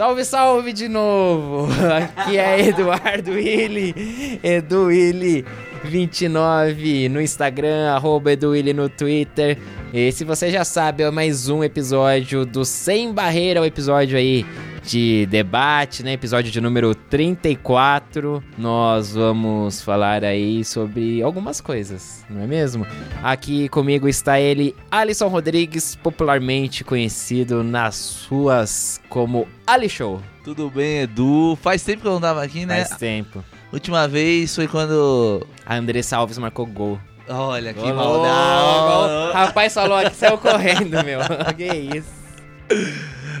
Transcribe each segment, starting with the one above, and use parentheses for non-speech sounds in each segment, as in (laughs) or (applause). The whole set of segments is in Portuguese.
Salve, salve de novo! (laughs) Aqui é Eduardo Willi, Edu Willi 29 no Instagram, arroba Edu Willi no Twitter. E se você já sabe, é mais um episódio do Sem Barreira, o episódio aí de debate, né? Episódio de número 34. Nós vamos falar aí sobre algumas coisas, não é mesmo? Aqui comigo está ele, Alisson Rodrigues, popularmente conhecido nas ruas como Ali Show. Tudo bem, Edu? Faz tempo que eu não tava aqui, né? Faz tempo. Última vez foi quando. A Andressa Alves marcou gol. Olha que Oh, maldade. Rapaz falou aqui, saiu correndo, meu. (laughs) que isso.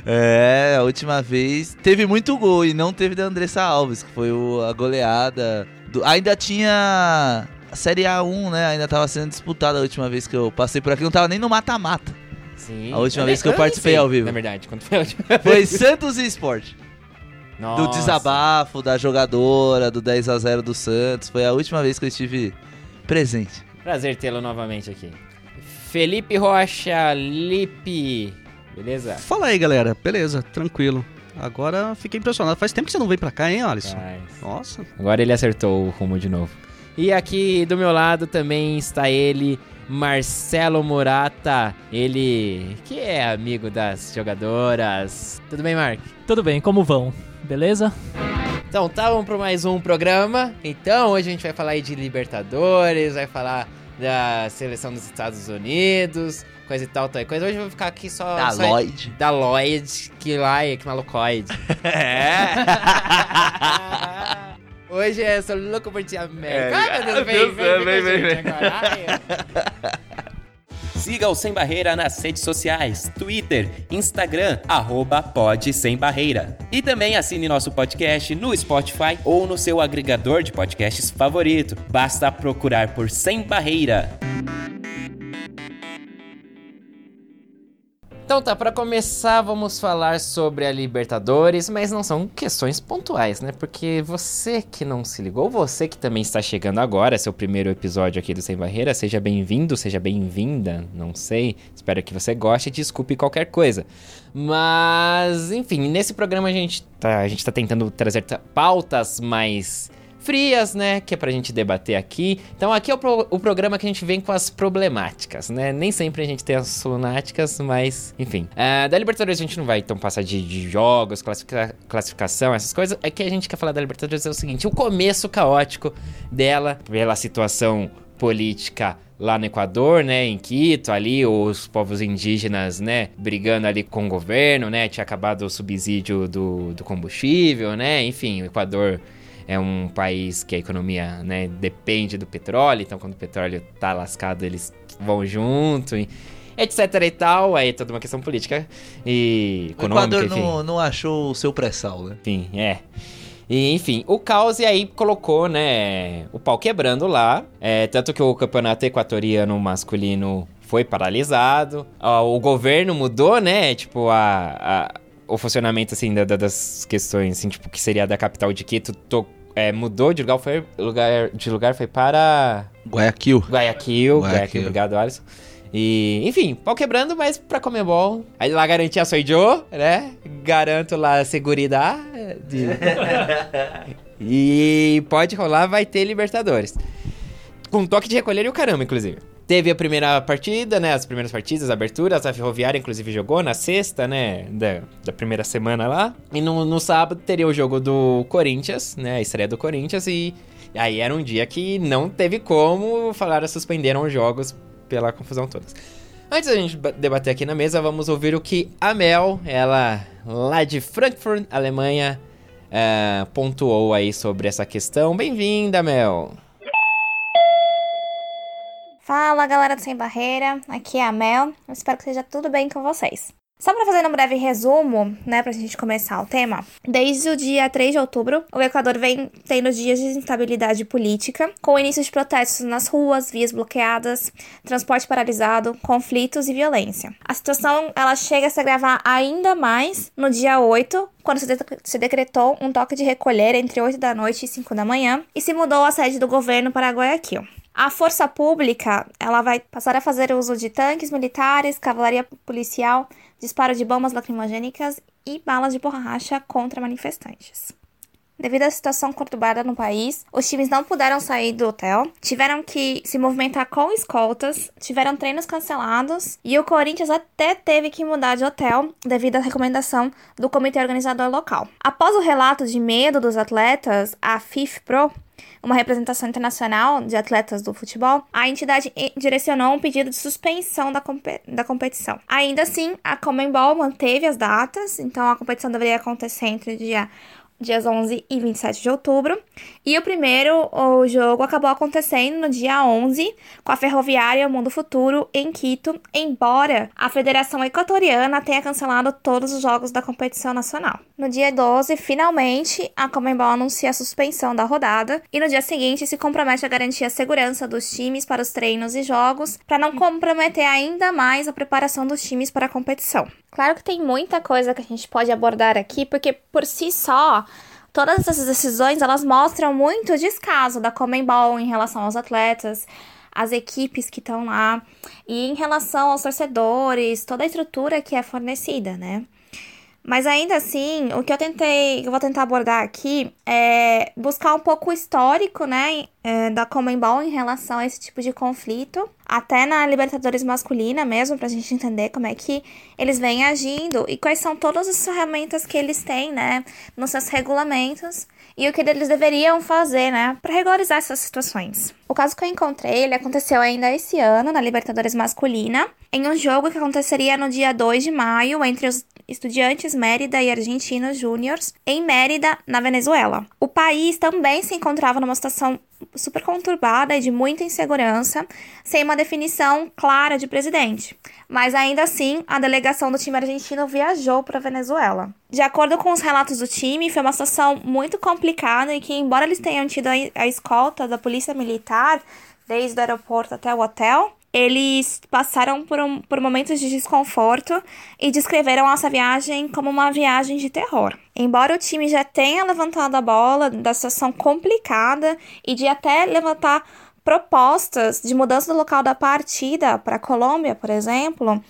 É, a última vez teve muito gol e não teve da Andressa Alves, que foi o- a goleada. do- ainda tinha a Série A1, né? Ainda tava sendo disputada a última vez que eu passei por aqui. Não tava nem no mata-mata. Sim. A última Eu vez que eu participei sei, ao vivo. Na verdade, quando foi a última Foi (laughs) Santos e Sport. Do Nossa. desabafo, da jogadora, do 10 a 0 do Santos. Foi a última vez que eu estive presente. Prazer tê-lo novamente aqui. Felipe Rocha, Lipe. Beleza? Fala aí, galera. Beleza, tranquilo. Agora fiquei impressionado. Faz tempo que você não vem pra cá, hein, Alisson? Faz. Nossa. Agora ele acertou o rumo de novo. E aqui do meu lado também está ele, Marcelo Murata. Ele que é amigo das jogadoras. Tudo bem, Mark? Tudo bem, como vão? Beleza? Então, tá, vamos para mais um programa. Então, hoje a gente vai falar aí de Libertadores, vai falar da seleção dos Estados Unidos, coisa e tal, tal coisa. Hoje eu vou ficar aqui só... Da só Lloyd. Da Lloyd, que lá é que malucoide. (laughs) É. Hoje é sou louco por ti, América. É, Ai, meu Deus, vem, vem, vem, vem, vem, (laughs) Siga o Sem Barreira nas redes sociais, Twitter, Instagram, arroba Sem Barreira. E também assine nosso podcast no Spotify ou no seu agregador de podcasts favorito. Basta procurar por Sem Barreira. Então tá, pra começar vamos falar sobre a Libertadores, mas não são questões pontuais, né? Porque você que não se ligou, você que também está chegando agora, seu primeiro episódio aqui do Sem Barreira, seja bem-vindo, seja bem-vinda, não sei. Espero que você goste desculpe qualquer coisa. Mas, enfim, nesse programa a gente tá, a gente tá tentando trazer ta- pautas mais frias, né? Que é pra gente debater aqui. Então aqui é o, pro- o programa que a gente vem com as problemáticas, né? Nem sempre a gente tem as lunáticas, mas enfim. Ah, da Libertadores a gente não vai então passar de, de jogos, classifica- classificação, essas coisas. É que a gente quer falar da Libertadores é o seguinte: o começo caótico dela, pela situação política lá no Equador, né, em Quito, ali os povos indígenas, né, brigando ali com o governo, né, tinha acabado o subsídio do, do combustível, né, enfim, o Equador é um país que a economia, né, depende do petróleo, então quando o petróleo tá lascado, eles vão junto, e etc e tal, aí é toda uma questão política e O econômica, Equador enfim. não, não achou o seu pré-sal, né? Enfim, é. E, enfim, o caos aí colocou, né, o pau quebrando lá. É, tanto que o campeonato equatoriano masculino foi paralisado. O governo mudou, né? Tipo, a, a- o funcionamento, assim, da- da- das questões, assim, tipo, que seria da capital de Quito, to- é, mudou de lugar, foi, lugar, de lugar, foi para Guayaquil. Guayaquil. Guayaquil, Guayaquil. obrigado, Alisson. E, enfim, pau quebrando, mas pra Comebol. Aí lá garantia sou Joe, né? Garanto lá a seguridade. (laughs) e pode rolar, vai ter Libertadores. Com toque de recolher e o caramba, inclusive. Teve a primeira partida, né? As primeiras partidas, aberturas. A Ferroviária, inclusive, jogou na sexta, né? Da, da primeira semana lá. E no, no sábado teria o jogo do Corinthians, né? A estreia do Corinthians. E aí era um dia que não teve como. Falaram, suspenderam os jogos pela confusão toda. Antes da gente ba- debater aqui na mesa, vamos ouvir o que a Mel, ela lá de Frankfurt, Alemanha, eh, pontuou aí sobre essa questão. Bem-vinda, Mel. Fala galera do Sem Barreira, aqui é a Mel, espero que seja tudo bem com vocês. Só para fazer um breve resumo, né, pra gente começar o tema. Desde o dia 3 de outubro, o Equador vem tendo dias de instabilidade política, com início de protestos nas ruas, vias bloqueadas, transporte paralisado, conflitos e violência. A situação, ela chega a se agravar ainda mais no dia 8, quando se decretou um toque de recolher entre 8 da noite e 5 da manhã e se mudou a sede do governo para Guayaquil. A força pública, ela vai passar a fazer uso de tanques militares, cavalaria policial, disparo de bombas lacrimogênicas e balas de borracha contra manifestantes. Devido à situação conturbada no país, os times não puderam sair do hotel, tiveram que se movimentar com escoltas, tiveram treinos cancelados e o Corinthians até teve que mudar de hotel devido à recomendação do comitê organizador local. Após o relato de medo dos atletas, a FIFPro uma representação internacional de atletas do futebol, a entidade direcionou um pedido de suspensão da, comp da competição. Ainda assim, a Comembol manteve as datas, então a competição deveria acontecer entre dia dias 11 e 27 de outubro. E o primeiro o jogo acabou acontecendo no dia 11, com a Ferroviária Mundo Futuro em Quito, embora a Federação Equatoriana tenha cancelado todos os jogos da competição nacional. No dia 12, finalmente, a Comembol anuncia a suspensão da rodada e no dia seguinte se compromete a garantir a segurança dos times para os treinos e jogos, para não comprometer ainda mais a preparação dos times para a competição. Claro que tem muita coisa que a gente pode abordar aqui, porque por si só, todas essas decisões elas mostram muito o descaso da Comembol em relação aos atletas, as equipes que estão lá e em relação aos torcedores, toda a estrutura que é fornecida, né? Mas ainda assim, o que eu tentei, eu vou tentar abordar aqui é buscar um pouco o histórico, né, é, da Comembol em relação a esse tipo de conflito, até na Libertadores masculina mesmo, pra gente entender como é que eles vêm agindo e quais são todas as ferramentas que eles têm, né, nos seus regulamentos e o que eles deveriam fazer, né, para regularizar essas situações. O caso que eu encontrei, ele aconteceu ainda esse ano na Libertadores masculina, em um jogo que aconteceria no dia 2 de maio entre os Estudiantes Mérida e Argentinos Júniors em Mérida, na Venezuela. O país também se encontrava numa situação super conturbada e de muita insegurança, sem uma definição clara de presidente. Mas ainda assim, a delegação do time argentino viajou para a Venezuela. De acordo com os relatos do time, foi uma situação muito complicada e que, embora eles tenham tido a escolta da polícia militar desde o aeroporto até o hotel, eles passaram por, um, por momentos de desconforto e descreveram essa viagem como uma viagem de terror. Embora o time já tenha levantado a bola da situação complicada e de até levantar propostas de mudança do local da partida para a Colômbia, por exemplo,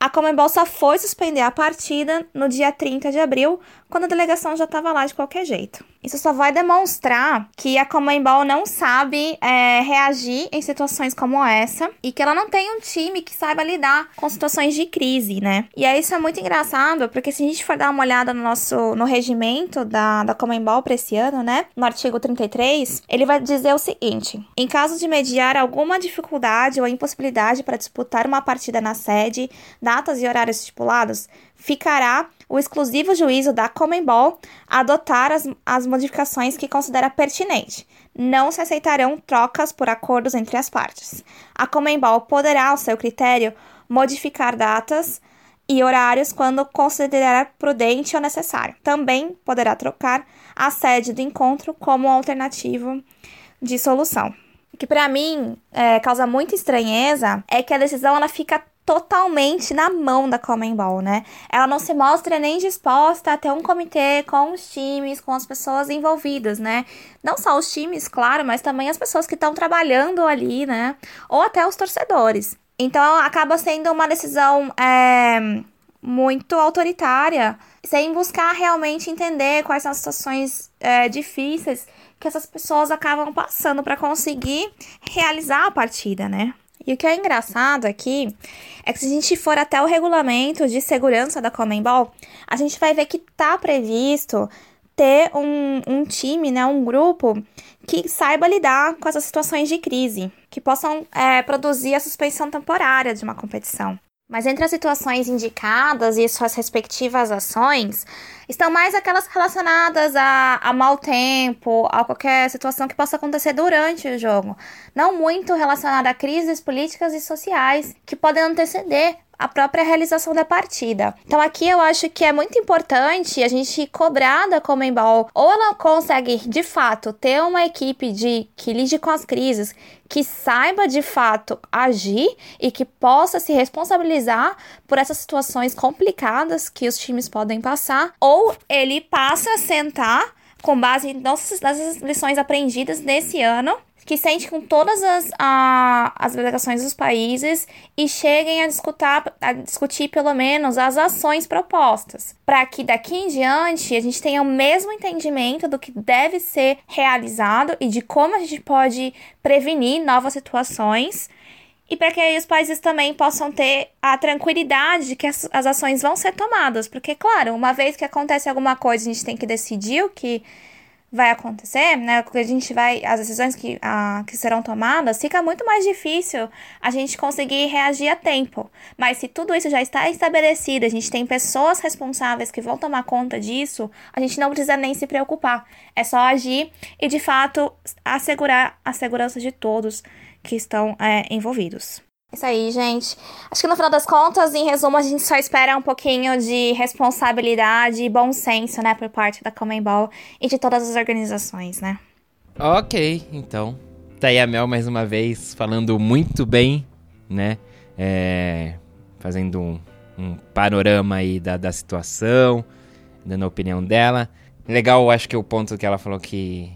a Comembol só foi suspender a partida no dia 30 de abril, quando a delegação já estava lá de qualquer jeito. Isso só vai demonstrar que a Comembol não sabe é, reagir em situações como essa e que ela não tem um time que saiba lidar com situações de crise, né? E aí isso é muito engraçado, porque se a gente for dar uma olhada no nosso no regimento da, da Comembol para esse ano, né? No artigo 33, ele vai dizer o seguinte: em caso de mediar alguma dificuldade ou impossibilidade para disputar uma partida na sede, datas e horários estipulados, ficará o exclusivo juízo da Comembol adotar as, as modificações que considera pertinente. Não se aceitarão trocas por acordos entre as partes. A Comembol poderá, ao seu critério, modificar datas e horários quando considerar prudente ou necessário. Também poderá trocar a sede do encontro como alternativa de solução. O que para mim é, causa muita estranheza é que a decisão ela fica totalmente na mão da Comembol, né? Ela não se mostra nem disposta a ter um comitê com os times, com as pessoas envolvidas, né? Não só os times, claro, mas também as pessoas que estão trabalhando ali, né? Ou até os torcedores. Então acaba sendo uma decisão é, muito autoritária, sem buscar realmente entender quais são as situações é, difíceis que essas pessoas acabam passando para conseguir realizar a partida, né? E o que é engraçado aqui é que se a gente for até o regulamento de segurança da Comembol, a gente vai ver que tá previsto ter um, um time, né, um grupo que saiba lidar com essas situações de crise, que possam é, produzir a suspensão temporária de uma competição. Mas entre as situações indicadas e suas respectivas ações, estão mais aquelas relacionadas a, a mau tempo, a qualquer situação que possa acontecer durante o jogo. Não muito relacionada a crises políticas e sociais que podem anteceder a própria realização da partida. Então aqui eu acho que é muito importante a gente cobrar da Comembol ou ela consegue de fato ter uma equipe de que lide com as crises, que saiba de fato agir e que possa se responsabilizar por essas situações complicadas que os times podem passar, ou ele passa a sentar com base nas lições aprendidas nesse ano que sente com todas as, a, as delegações dos países e cheguem a, discutar, a discutir pelo menos as ações propostas, para que daqui em diante a gente tenha o mesmo entendimento do que deve ser realizado e de como a gente pode prevenir novas situações. E para que aí os países também possam ter a tranquilidade de que as, as ações vão ser tomadas. Porque, claro, uma vez que acontece alguma coisa, a gente tem que decidir o que vai acontecer, né? Porque a gente vai, as decisões que, a, que serão tomadas, fica muito mais difícil a gente conseguir reagir a tempo. Mas se tudo isso já está estabelecido, a gente tem pessoas responsáveis que vão tomar conta disso, a gente não precisa nem se preocupar. É só agir e, de fato, assegurar a segurança de todos que estão é, envolvidos. Isso aí, gente. Acho que no final das contas, em resumo, a gente só espera um pouquinho de responsabilidade e bom senso, né, por parte da Comembol e de todas as organizações, né? Ok, então. Tá aí a Mel mais uma vez falando muito bem, né? É, fazendo um, um, panorama aí da, da situação, dando a opinião dela. Legal, acho que o ponto que ela falou que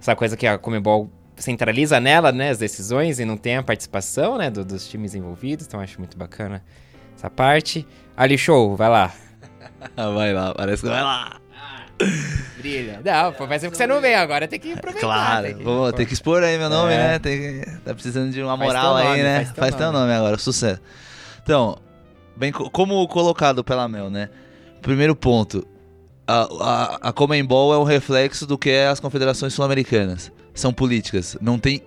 essa coisa que a Comebol centraliza nela, né, as decisões e não tem a participação, né, do, dos times envolvidos. Então acho muito bacana essa parte. Ali, show, vai lá. (laughs) vai lá, parece que vai lá. Brilha. Não, pô, faz tempo que você não vem agora, tem que aproveitar. Claro, tem que, vou, tem que expor aí meu nome, é. né? Tem que, tá precisando de uma moral aí, nome, né? Faz, teu, faz nome. teu nome agora, sucesso. Então, bem, como colocado pela Mel, né? Primeiro ponto, a, a, a Comembol é um reflexo do que é as confederações sul-americanas são políticas. Não tem,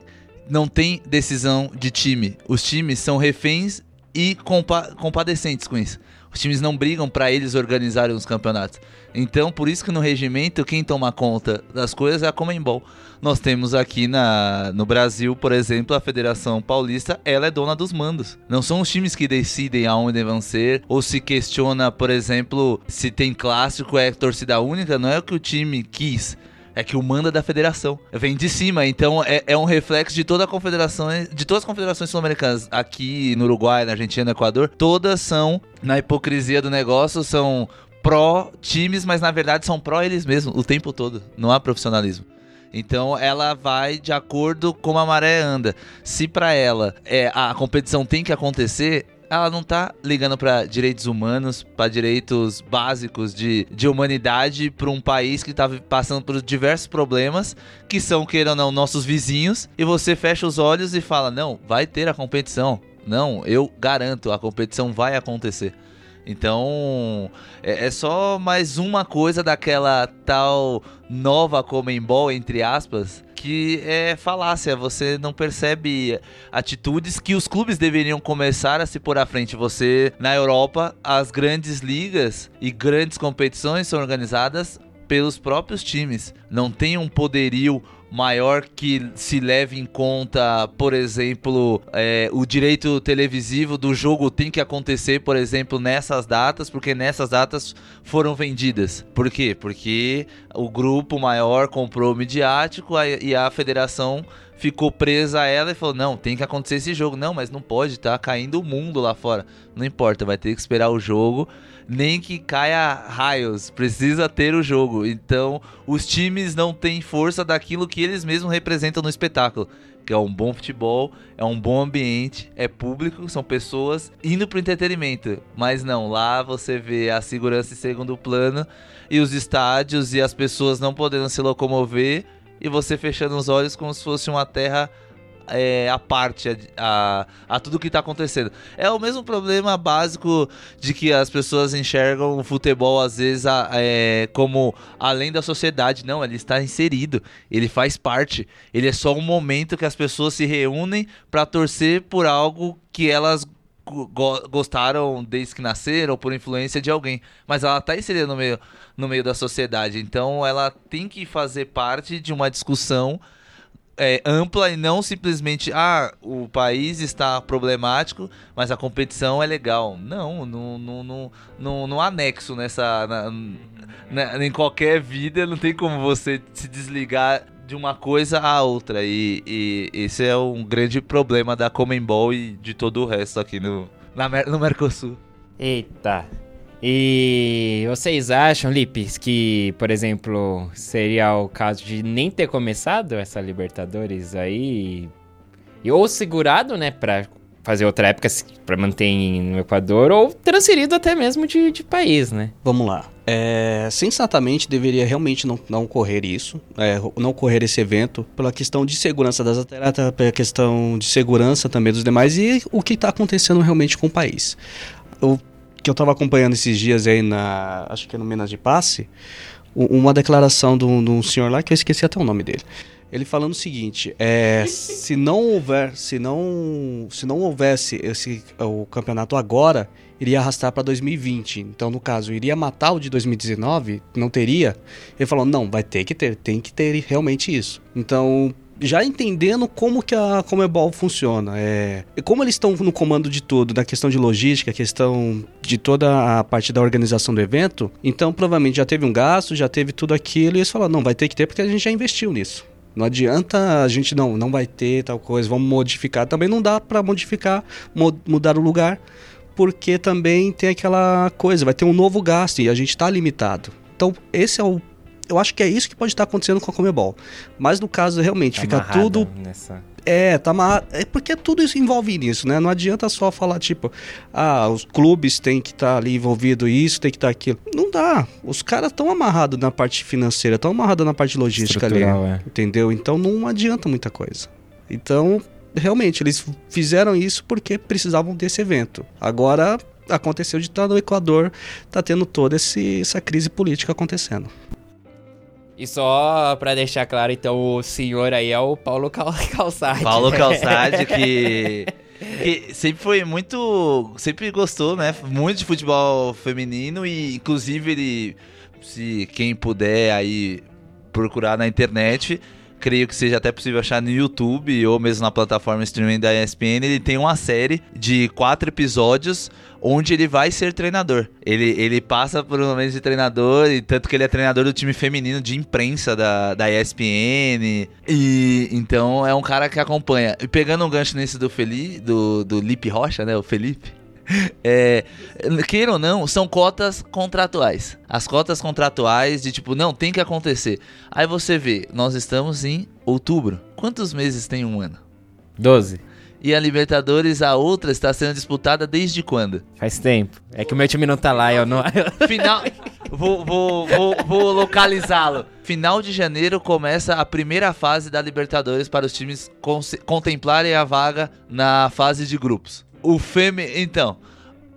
não tem decisão de time. Os times são reféns e compa compadecentes com isso. Os times não brigam para eles organizarem os campeonatos. Então, por isso que no regimento, quem toma conta das coisas é a Comembol. Nós temos aqui na, no Brasil, por exemplo, a Federação Paulista, ela é dona dos mandos. Não são os times que decidem aonde vão ser, ou se questiona, por exemplo, se tem clássico, é torcida única, não é o que o time quis é que o manda da federação. Vem de cima, então é, é um reflexo de toda a confederação, de todas as confederações sul-americanas, aqui no Uruguai, na Argentina, no Equador, todas são, na hipocrisia do negócio, são pró times, mas na verdade são pró eles mesmos o tempo todo. Não há profissionalismo. Então ela vai de acordo com a maré anda. Se para ela é, a competição tem que acontecer, ela não tá ligando para direitos humanos, para direitos básicos de, de humanidade para um país que tá passando por diversos problemas, que são, queira ou não, nossos vizinhos, e você fecha os olhos e fala: não, vai ter a competição. Não, eu garanto, a competição vai acontecer. Então, é, é, só mais uma coisa daquela tal nova Comembol, entre aspas, que é falácia. Você não percebe atitudes que os clubes deveriam começar a se pôr à frente. Você, na Europa, as grandes ligas e grandes competições são organizadas pelos próprios times. Não tem um poderio maior que se leve em conta, por exemplo, é, o direito televisivo do jogo tem que acontecer, por exemplo, nessas datas, porque nessas datas foram vendidas. Por quê? Porque o grupo maior comprou o midiático e a federação ficou presa a ela e falou: não, tem que acontecer esse jogo. Não, mas não pode, tá caindo o mundo lá fora. Não importa, vai ter que esperar o jogo nem que caia raios, precisa ter o jogo. Então, os times não têm força daquilo que eles mesmos representam no espetáculo. Que é um bom futebol, é um bom ambiente, é público, são pessoas indo pro entretenimento. Mas não, lá você vê a segurança em segundo plano e os estádios e as pessoas não podendo se locomover e você fechando os olhos como se fosse uma terra é, a parte a, a, a, tudo que está acontecendo. É o mesmo problema básico de que as pessoas enxergam o futebol às vezes a, é, como além da sociedade. Não, ele está inserido, ele faz parte. Ele é só um momento que as pessoas se reúnem para torcer por algo que elas go gostaram desde que nasceram ou por influência de alguém. Mas ela está inserida no meio, no meio da sociedade. Então ela tem que fazer parte de uma discussão é, ampla e não simplesmente, ah, o país está problemático, mas a competição é legal. Não, não, não, não, não, não há nexo nessa. Na, na, em qualquer vida não tem como você se desligar de uma coisa à outra. E, e esse é um grande problema da Comembol e de todo o resto aqui no, na, no Mercosul. Eita. E vocês acham, Lipes, que, por exemplo, seria o caso de nem ter começado essa Libertadores aí? E, ou segurado, né, pra fazer outra época pra manter no Equador, ou transferido até mesmo de, de país, né? Vamos lá. É, sensatamente deveria realmente não, não ocorrer isso, é, não ocorrer esse evento, pela questão de segurança das atletas, pela questão de segurança também dos demais e o que está acontecendo realmente com o país. Eu que eu estava acompanhando esses dias aí na. Acho que é no Minas de Passe, uma declaração de um, de um senhor lá que eu esqueci até o nome dele. Ele falando o seguinte: é, se não houver, se não, se não houvesse esse o campeonato agora, iria arrastar para 2020. Então, no caso, iria matar o de 2019, não teria. Ele falou: não, vai ter que ter, tem que ter realmente isso. Então, já entendendo como que a Comebol funciona. É, como eles estão no comando de tudo, da questão de logística, questão de toda a parte da organização do evento, então provavelmente já teve um gasto, já teve tudo aquilo, e eles falaram, não, vai ter que ter porque a gente já investiu nisso. Não adianta a gente não, não vai ter tal coisa, vamos modificar. Também não dá para modificar, mudar o lugar, porque também tem aquela coisa, vai ter um novo gasto e a gente está limitado. Então, esse é o eu acho que é isso que pode estar acontecendo com a Comebol. Mas no caso, realmente, tá fica tudo. Nessa... É, tá amarrado. É porque tudo isso envolve nisso, né? Não adianta só falar, tipo, ah, os clubes têm que estar tá ali envolvido isso, tem que estar tá aquilo. Não dá. Os caras estão amarrados na parte financeira, estão amarrados na parte logística ali. É. Entendeu? Então não adianta muita coisa. Então, realmente, eles fizeram isso porque precisavam desse evento. Agora aconteceu de estar no Equador, tá tendo toda esse, essa crise política acontecendo. E só pra deixar claro, então, o senhor aí é o Paulo Cal (laughs) Calçade. Paulo (laughs) Calçade, que, que sempre foi muito. Sempre gostou, né? Muito de futebol feminino e, inclusive, ele. Se quem puder aí procurar na internet, creio que seja até possível achar no YouTube ou mesmo na plataforma streaming da ESPN, ele tem uma série de quatro episódios onde ele vai ser treinador. Ele, ele passa por um momento de treinador, e tanto que ele é treinador do time feminino de imprensa da, da ESPN. E então é um cara que acompanha. E pegando um gancho nesse do Felipe, do, do Lipe Rocha, né? O Felipe. É, queira ou não, são cotas contratuais. As cotas contratuais de tipo, não, tem que acontecer. Aí você vê, nós estamos em outubro. Quantos meses tem um ano? Doze. E a Libertadores, a outra, está sendo disputada desde quando? Faz tempo. É que o meu time não tá lá, eu não. (laughs) Final. vou, vou, vou, vou localizá-lo. Final de janeiro começa a primeira fase da Libertadores para os times contemplarem a vaga na fase de grupos. O femi... Então,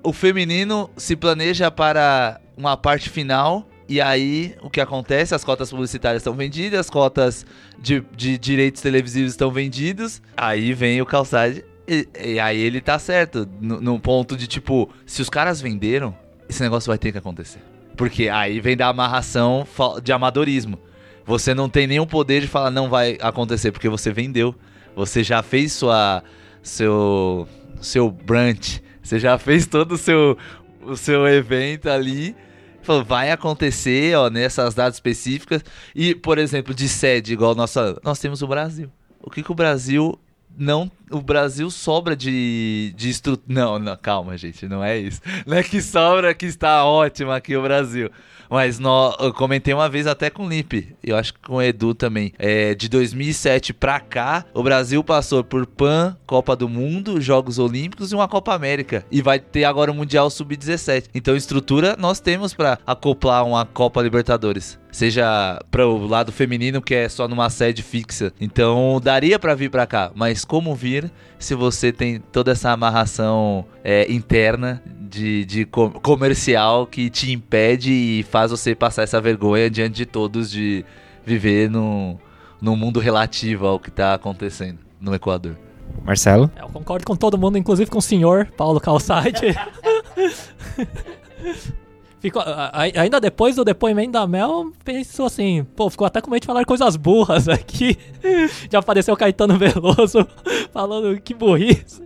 o feminino se planeja para uma parte final. E aí, o que acontece? As cotas publicitárias estão vendidas, as cotas de, de direitos televisivos estão vendidas. Aí vem o calçado. E, e, aí ele tá certo. No ponto de tipo, se os caras venderam, esse negócio vai ter que acontecer. Porque aí vem da amarração de amadorismo. Você não tem nenhum poder de falar não vai acontecer, porque você vendeu. Você já fez sua. seu seu brunch, você já fez todo o seu, o seu evento ali. Falou, vai acontecer, ó, nessas datas específicas. E, por exemplo, de sede, igual nossa. Nós temos o Brasil. O que, que o Brasil não. O Brasil sobra de, de estrutura. Não, não, calma, gente, não é isso. Não é que sobra que está ótimo aqui o Brasil. Mas no, eu comentei uma vez até com o Lipe, eu acho que com o Edu também. É, de 2007 pra cá, o Brasil passou por PAN, Copa do Mundo, Jogos Olímpicos e uma Copa América. E vai ter agora o Mundial Sub-17. Então, estrutura nós temos para acoplar uma Copa Libertadores seja para o lado feminino que é só numa sede fixa. Então daria para vir para cá, mas como vir se você tem toda essa amarração é, interna de, de comercial que te impede e faz você passar essa vergonha diante de todos de viver no, no mundo relativo ao que está acontecendo no Equador. Marcelo? É, eu concordo com todo mundo, inclusive com o senhor Paulo Calçade. (laughs) ficou, a- a- ainda depois do depoimento da Mel, pensou assim, pô, ficou até com medo de falar coisas burras aqui. (laughs) Já apareceu o Caetano Veloso (laughs) falando que burrice.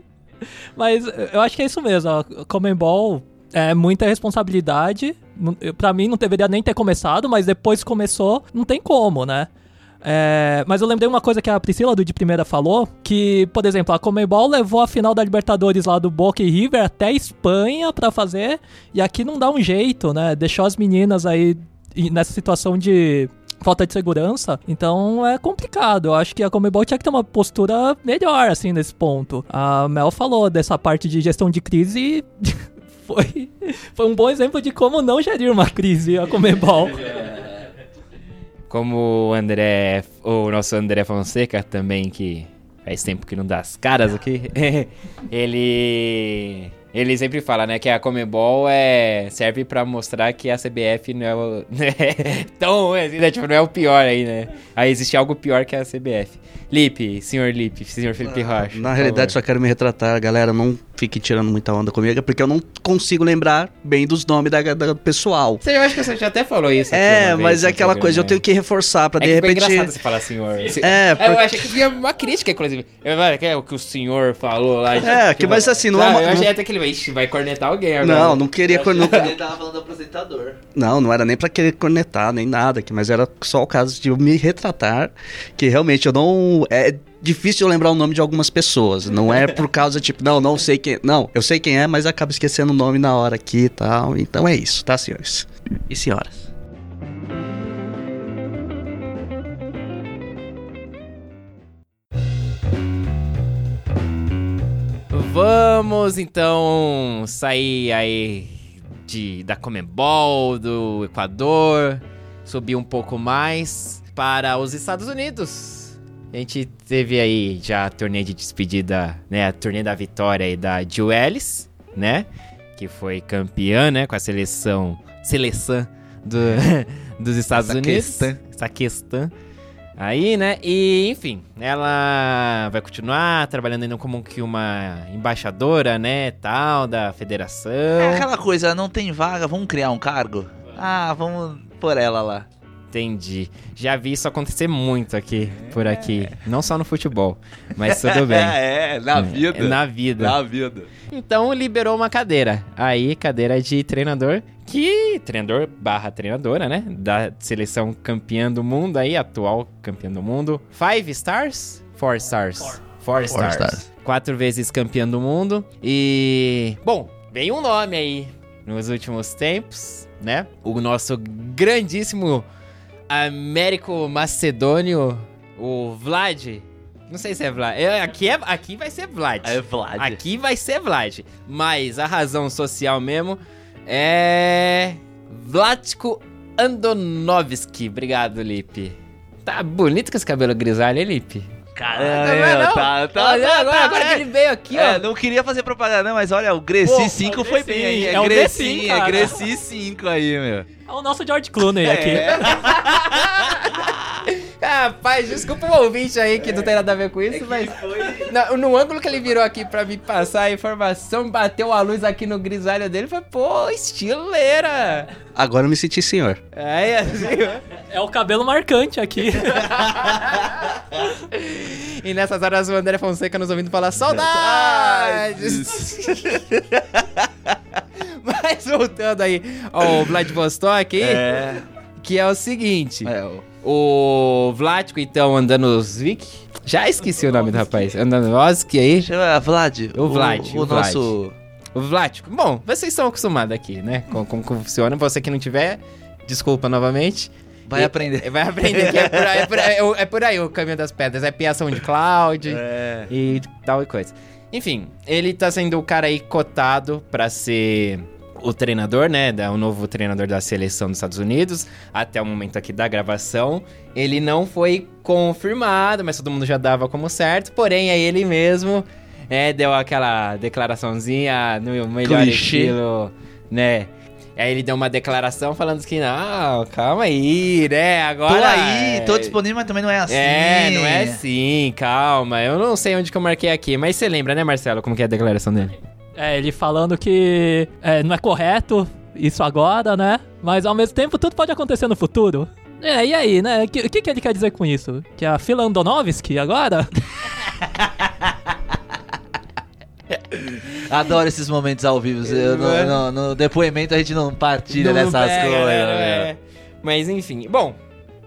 Mas eu acho que é isso mesmo, ó, Comembol é muita responsabilidade. Pra mim não deveria nem ter começado, mas depois começou, não tem como, né? É, mas eu lembrei uma coisa que a Priscila do De Primeira falou, que, por exemplo, a Comebol levou a final da Libertadores lá do Boca e River até Espanha pra fazer, e aqui não dá um jeito, né? Deixou as meninas aí nessa situação de falta de segurança, então é complicado. Eu acho que a Comebol tinha que ter uma postura melhor, assim, nesse ponto. A Mel falou dessa parte de gestão de crise (laughs) foi, foi um bom exemplo de como não gerir uma crise a Comebol. Como o André, o nosso André Fonseca também, que faz tempo que não dá as caras aqui, (laughs) ele ele sempre fala, né, que a Comebol é, serve pra mostrar que a CBF não é, o, (laughs) tão ruim assim, né, tipo, não é o pior aí, né? Aí existe algo pior que a CBF. Lipe, senhor Lipe, senhor Felipe Rocha. Na realidade, favor. só quero me retratar, galera. Não fique tirando muita onda comigo, porque eu não consigo lembrar bem dos nomes da, da pessoal. Você, eu acho que você já até falou isso. aqui É, uma mas vez é no aquela coisa, eu tenho que reforçar pra É de que repente. engraçado você falar senhor. (laughs) Se- É, eu achei que vinha uma crítica, inclusive. Que é o que o senhor falou lá. É, que- mas assim, não é uma- Eu achei não- até que ele vai, cornetar alguém agora. Não, não queria cornetar. Ele tava falando do apresentador. Não, não era nem pra querer cornetar, nem nada, que- mas era só o caso de eu me retratar, que realmente eu não. É difícil lembrar o nome de algumas pessoas. Não é por causa, tipo, não, não sei quem. Não, eu sei quem é, mas acabo esquecendo o nome na hora aqui e tal. Então é isso, tá, senhores? E senhoras? Vamos então sair aí de, da Comembol, do Equador, subir um pouco mais para os Estados Unidos. A gente teve aí já a turnê de despedida, né? A turnê da vitória aí da Jill Ellis, né? Que foi campeã, né? Com a seleção, seleção do, (laughs) dos Estados Saquestã. Unidos. Essa questão. Aí, né? E, enfim, ela vai continuar trabalhando ainda como que uma embaixadora, né? Tal, da federação. É aquela coisa, não tem vaga, vamos criar um cargo? Ah, vamos por ela lá. Entendi. Já vi isso acontecer muito aqui, por aqui. Não só no futebol, mas tudo (laughs) bem. é, na vida. É, na vida. Na vida. Então liberou uma cadeira. Aí, cadeira de treinador, que treinador barra treinadora, né? Da seleção campeã do mundo aí, atual campeã do mundo. Five stars? Four stars. Four, stars. stars. Quatro vezes campeã do mundo. E. Bom, veio um nome aí nos últimos tempos, né? O nosso grandíssimo Américo Macedônio, o Vlad. Não sei se é Vlad. É, Aqui, é, aqui vai ser Vlad. É Vlad. Aqui vai ser Vlad. Mas a razão social mesmo é. Vlatko Andonovski. Obrigado, Lipe. Tá bonito com esse cabelo grisalho, hein, Lipe? Caramba, Tá vendo, não? tá, tá, Olha, tá, agora, tá, agora é. que ele veio aqui, É, ó. não queria fazer propaganda, não, mas olha, o Greci Pô, 5 é o foi Greci, bem aí. É, é o Greci, é. Greci 5 aí, meu. É o nosso George Clooney aqui. (laughs) Rapaz, desculpa o ouvinte aí que não tem nada a ver com isso, mas. Na- no ângulo que ele virou aqui pra me passar a informação, bateu a luz aqui no grisalho dele, foi, pô, estileira! Agora eu me senti senhor. Aí, assim, É o cabelo marcante aqui. E nessas horas o André Fonseca nos ouvindo falar saudades! Mas voltando aí ao Vladivostok, É. que é o seguinte: É, o... o Vlatko, então, Andanovsvik. Já esqueci o nome do rapaz. Andanovski aí. Chama Vlad. O Vlad, O, o Vlad. nosso... O Vlatko. Bom, vocês estão acostumados aqui, né? Com como funciona. Você que não tiver, desculpa novamente. Vai E- aprender. (laughs) Vai aprender que é por aí, é por aí, é por aí o caminho das pedras. É piação de cloud É. e tal e coisa. Enfim, ele tá sendo o cara aí cotado pra ser o treinador, né? O novo treinador da seleção dos Estados Unidos. Até o momento aqui da gravação. Ele não foi confirmado, mas todo mundo já dava como certo. Porém, é ele mesmo. É, deu aquela declaraçãozinha no melhor Clichê. estilo, né? Aí ele deu uma declaração falando que, não, calma aí, né? Agora. Tô aí, é- tô disponível, mas também não é assim. é, não é assim, calma. Eu não sei onde que eu marquei aqui, mas você lembra, né, Marcelo, como que é a declaração dele? É, ele falando que é, não é correto isso agora, né? Mas ao mesmo tempo tudo pode acontecer no futuro. É, e aí, né? O que, que, que ele quer dizer com isso? Que a Fila Andonovski agora? (laughs) Adoro esses momentos ao vivo. Eu, no, no- no depoimento a gente não partilha Não dessas pega, coisas, né, velho. é. Mas enfim, bom.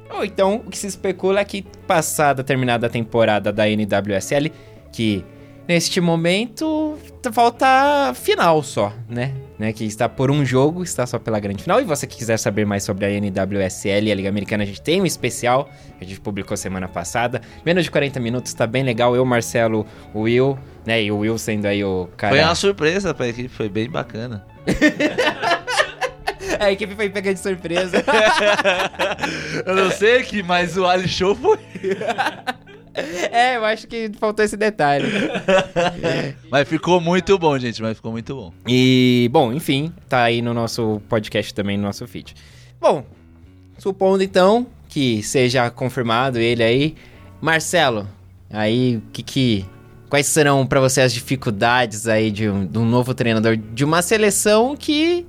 Ou então, o que se especula é que, passada terminada a temporada da NWSL, que neste momento falta final só, né? né? Que está por um jogo, está só pela grande final. E você que quiser saber mais sobre a NWSL e a Liga Americana, a gente tem um especial que a gente publicou semana passada. Menos de 40 minutos, tá bem legal. Eu, Marcelo, o Will, né? E o Will sendo aí o cara. Foi uma surpresa pra equipe, foi bem bacana. (laughs) A equipe foi pega de surpresa. (laughs) Eu não sei que, mas o Ali Show foi. (laughs) é, eu acho que faltou esse detalhe. (laughs) Mas ficou muito bom, gente, mas ficou muito bom. E, bom, enfim, tá aí no nosso podcast também, no nosso feed. Bom, supondo então que seja confirmado ele aí, Marcelo, aí o que que. Quais serão pra você as dificuldades aí de um, de um novo treinador de uma seleção que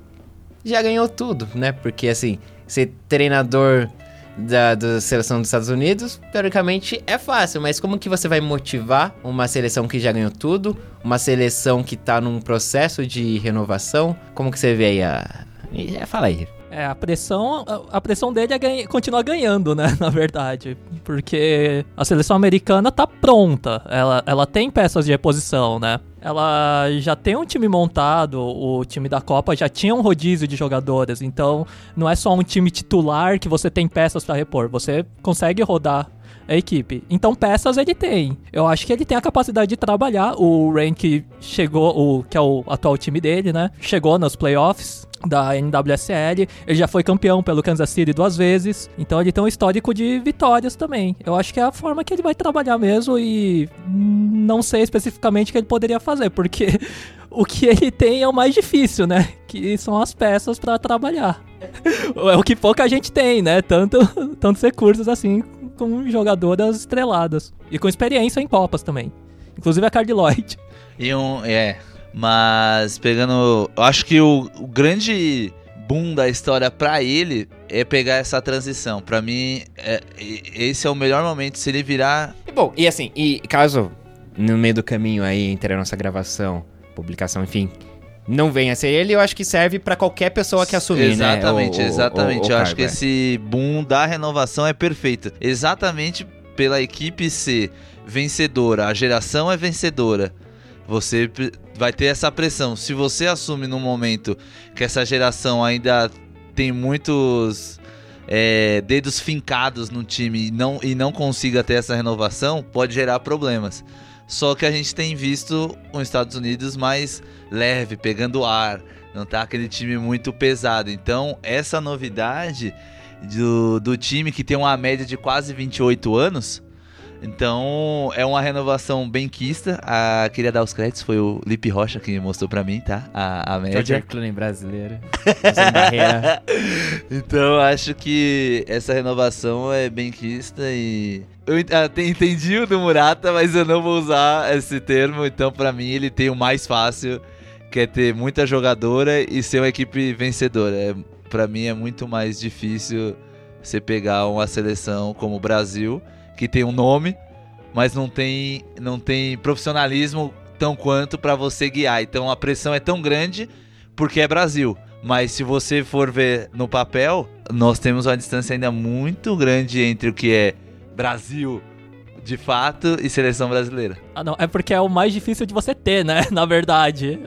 já ganhou tudo, né? Porque assim, ser treinador da, da seleção dos Estados Unidos, teoricamente é fácil, mas como que você vai motivar uma seleção que já ganhou tudo, uma seleção que tá num processo de renovação? Como que você vê aí a. Fala aí. É, a pressão, a- pressão dele é ganha, continuar ganhando, né, (laughs) na verdade. Porque a seleção americana tá pronta, ela, ela tem peças de reposição, né. Ela já tem um time montado, o time da Copa já tinha um rodízio de jogadores, então não é só um time titular que você tem peças pra repor, você consegue rodar a equipe. Então peças ele tem. Eu acho que ele tem a capacidade de trabalhar. O que chegou, o que é o atual time dele, né? Chegou nos playoffs da NWSL. Ele já foi campeão pelo Kansas City duas vezes. Então ele tem um histórico de vitórias também. Eu acho que é a forma que ele vai trabalhar mesmo e não sei especificamente o que ele poderia fazer, porque (laughs) o que ele tem é o mais difícil, né? Que são as peças pra trabalhar. (laughs) É o que pouca gente tem, né? Tanto, (laughs) tantos recursos assim com jogadoras estreladas. E com experiência em Copas também. Inclusive a Cardi Lloyd. E um. É. Mas pegando. Eu acho que o, o grande boom da história pra ele é pegar essa transição. Pra mim, é- esse é o melhor momento. Se ele virar. E, bom, e assim, e caso no meio do caminho aí entre a nossa gravação, publicação, enfim, não venha a ser ele, eu acho que serve pra qualquer pessoa que assumir, exatamente, né? o- exatamente. o- o eu acho que é. esse boom da renovação é perfeito. Exatamente pela equipe ser vencedora. A geração é vencedora. Você vai ter essa pressão. Se você assume num momento que essa geração ainda tem muitos é, dedos fincados no time e não, e não consiga ter essa renovação, pode gerar problemas. Só que a gente tem visto os Estados Unidos mais leve, pegando ar, não tá aquele time muito pesado. Então, essa novidade do, do time que tem uma média de quase 28 anos. Então, é uma renovação bem quista. A, queria dar os créditos, foi o Lipe Rocha que mostrou pra mim, tá? A, a média. George Clooney brasileiro. (laughs) Então acho que essa renovação é bem quista e. Eu até entendi o do Murata, mas eu não vou usar esse termo, então pra mim ele tem o mais fácil, que é ter muita jogadora e ser uma equipe vencedora. É, pra mim é muito mais difícil você pegar uma seleção como o Brasil, que tem um nome, mas não tem, não tem profissionalismo tão quanto pra você guiar. Então a pressão é tão grande porque é Brasil. Mas se você for ver no papel, nós temos uma distância ainda muito grande entre o que é Brasil de fato e seleção brasileira. Ah, não, é porque é o mais difícil de você ter, né? (laughs) Na verdade.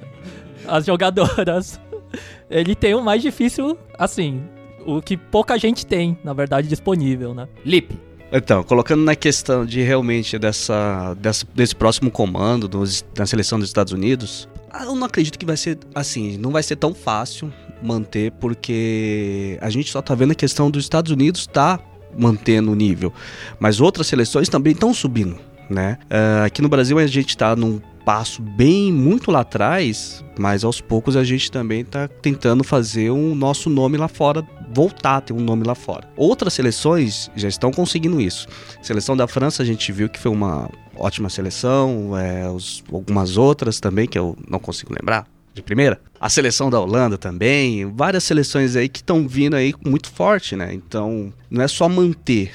As jogadoras. (laughs) Ele tem o mais difícil, assim, o que pouca gente tem, na verdade, disponível, né? Lipe. Então, colocando na questão de realmente dessa, dessa- desse próximo comando dos- da seleção dos Estados Unidos, ah, eu não acredito que vai ser assim, não vai ser tão fácil manter, porque a gente só tá vendo a questão dos Estados Unidos tá mantendo o nível, mas outras seleções também estão subindo, né? Ah, aqui no Brasil a gente tá num passo bem muito lá atrás, mas aos poucos a gente também tá tentando fazer o nosso nome lá fora voltar a ter um nome lá fora. Outras seleções já estão conseguindo isso. Seleção da França a gente viu que foi uma ótima seleção, é, os- algumas outras também que eu não consigo lembrar. de primeira. A seleção da Holanda também, várias seleções aí que estão vindo aí muito forte, né? Então, não é só manter,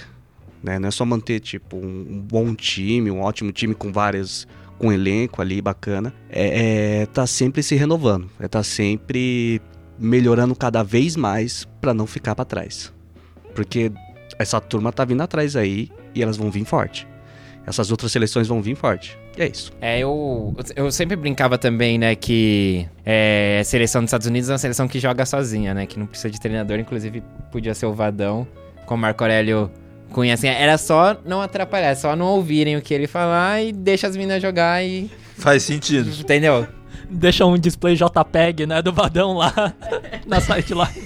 né? Não é só manter, tipo, um bom time, um ótimo time com várias com um elenco ali bacana, é, é tá sempre se renovando, é tá sempre melhorando cada vez mais para não ficar para trás. Porque essa turma tá vindo atrás aí e elas vão vir forte. Essas outras seleções vão vir forte. E é isso. É, eu, eu sempre brincava também, né, que é, a seleção dos Estados Unidos é uma seleção que joga sozinha, né, que não precisa de treinador, inclusive podia ser o Vadão, com o Marco Aurélio Cunha, assim, era só não atrapalhar, só não ouvirem o que ele falar e deixa as meninas jogar e... Faz sentido. Entendeu? Deixa um display JPEG, né, do Vadão lá (laughs) na site lá. (laughs)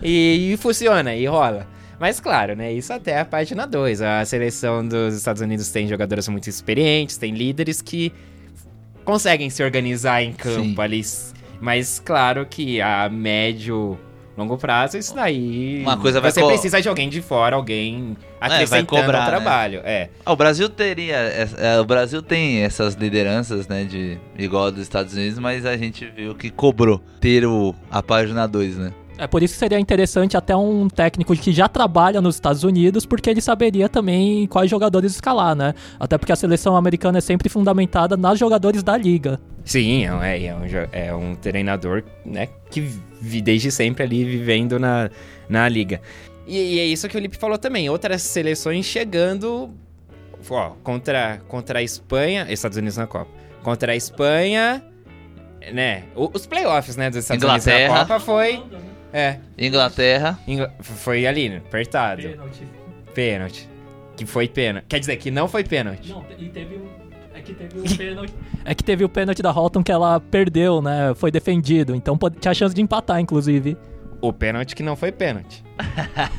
E, e funciona, e rola. Mas claro, né? Isso até a página 2. A seleção dos Estados Unidos tem jogadores muito experientes, tem líderes que conseguem se organizar em campo Sim. ali. Mas claro que a médio, longo prazo, isso daí. Uma coisa vai Você co- precisa de alguém de fora, alguém acrescentando cobrar, o né? trabalho. É. Ah, o Brasil teria. é, o Brasil tem essas lideranças, né? De igual dos Estados Unidos, mas a gente viu que cobrou ter o, a página 2, né? É por isso que seria interessante até um técnico que já trabalha nos Estados Unidos, porque ele saberia também quais jogadores escalar, né? Até porque a seleção americana é sempre fundamentada nos jogadores da liga. Sim, é, um- é, é um, é um treinador, né, que desde sempre ali vivendo na, na liga. E, e é isso que o Lipe falou também. Outras seleções chegando, ó, contra, contra a Espanha, Estados Unidos na Copa. Contra a Espanha, né, o- os playoffs, né, dos Estados Unidos Inglaterra. na Copa foi... É, Inglaterra. Ingla- foi ali, né, apertado. Pênalti. Que foi pênalti. Quer dizer, que não foi pênalti. Não, e teve um. É que teve o (laughs) pênalti. É que teve o pênalti da Holton que ela perdeu, né? Foi defendido. Então pode- tinha chance de empatar, inclusive. O pênalti que não foi pênalti. (laughs)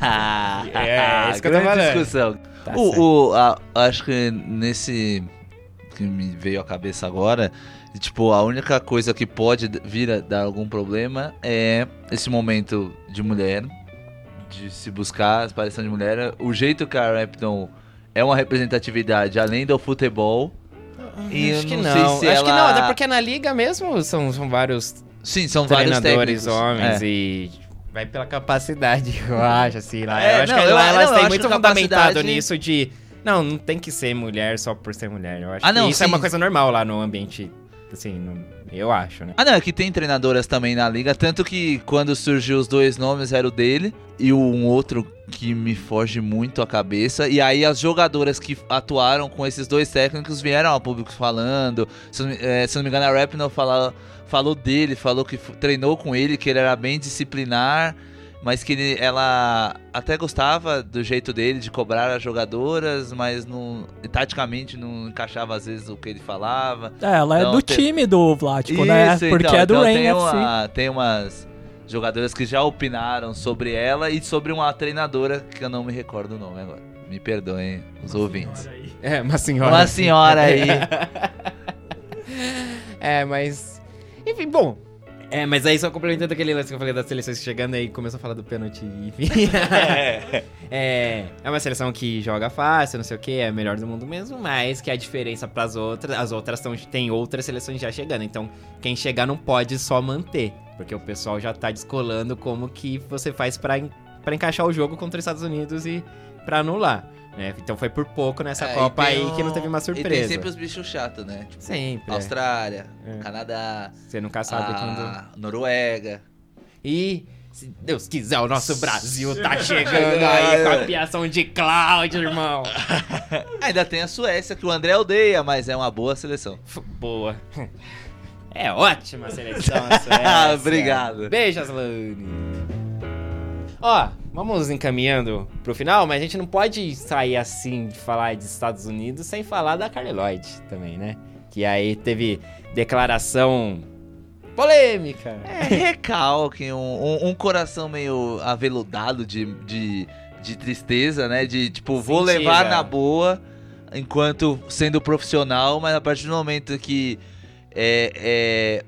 é, é isso que eu tô grande falando. discussão. Tá o, o- a- acho que nesse que me veio à cabeça agora, tipo, a única coisa que pode vir a dar algum problema é esse momento de mulher, de se buscar a aparição de mulher, o jeito que a Rapton é uma representatividade além do futebol. E acho que não não. se acho que ela- não, até porque na liga mesmo são, são vários Sim, são vários treinadores técnicos. homens É. e vai pela capacidade, (laughs) eu acho, assim. Lá. É, eu acho não, que eu- lá elas têm muito que fundamentado nisso de. Não, não tem que ser mulher só por ser mulher. Eu acho Ah, não, que isso é sim. uma coisa normal lá no ambiente. Assim, eu acho, né? Ah, não, é que tem treinadoras também na liga, tanto que quando surgiu os dois nomes era o dele e um outro que me foge muito a cabeça. E aí as jogadoras que atuaram com esses dois técnicos vieram ao público falando. Se, eh, se não me engano, a Rapinoe fala, falou dele, falou que treinou com ele, que ele era bem disciplinar. Mas que ele- ela até gostava do jeito dele de cobrar as jogadoras, mas não, taticamente não encaixava às vezes o que ele falava. É, ela é Não, do tem- time do Vlático, né? Isso, Porque então, é do então Rain tem, uma- tem umas jogadoras que já opinaram sobre ela e sobre uma treinadora que eu não me recordo o nome agora. Me perdoem os ouvintes. É, uma senhora. Uma senhora aí. (laughs) É, mas. Enfim, bom. É, mas aí só complementando aquele lance que eu falei das seleções chegando aí, começou a falar do pênalti, enfim. (laughs) é, é uma seleção que joga fácil, não sei o que, é a melhor do mundo mesmo, mas que a diferença pras outras, as outras tão, tem outras seleções já chegando. Então, quem chegar não pode só manter, porque o pessoal já tá descolando como que você faz pra encaixar o jogo contra os Estados Unidos e pra anular. Né? Então foi por pouco nessa É, Copa aí que não um- teve uma E tem surpresa. sempre os bichos chatos, né? Tipo, Sempre. é. Austrália, É. Canadá, Você nunca sabe quando. a Noruega. E, se Deus quiser, o nosso Brasil tá (laughs) chegando aí com a piação de Cláudio, irmão. (laughs) Ainda tem a Suécia, que o André odeia, mas é uma boa seleção. Boa. (laughs) É ótima a seleção, a Suécia. Obrigado. Beijo, Aslane. Ó, vamos encaminhando pro final, mas a gente não pode sair assim de falar de Estados Unidos sem falar da Carly Lloyd também, né? Que aí teve declaração polêmica. É recalque, um, um, um coração meio aveludado de, de, de tristeza, né? De tipo, vou Sentida. levar na boa enquanto sendo profissional, mas a partir do momento que é, é,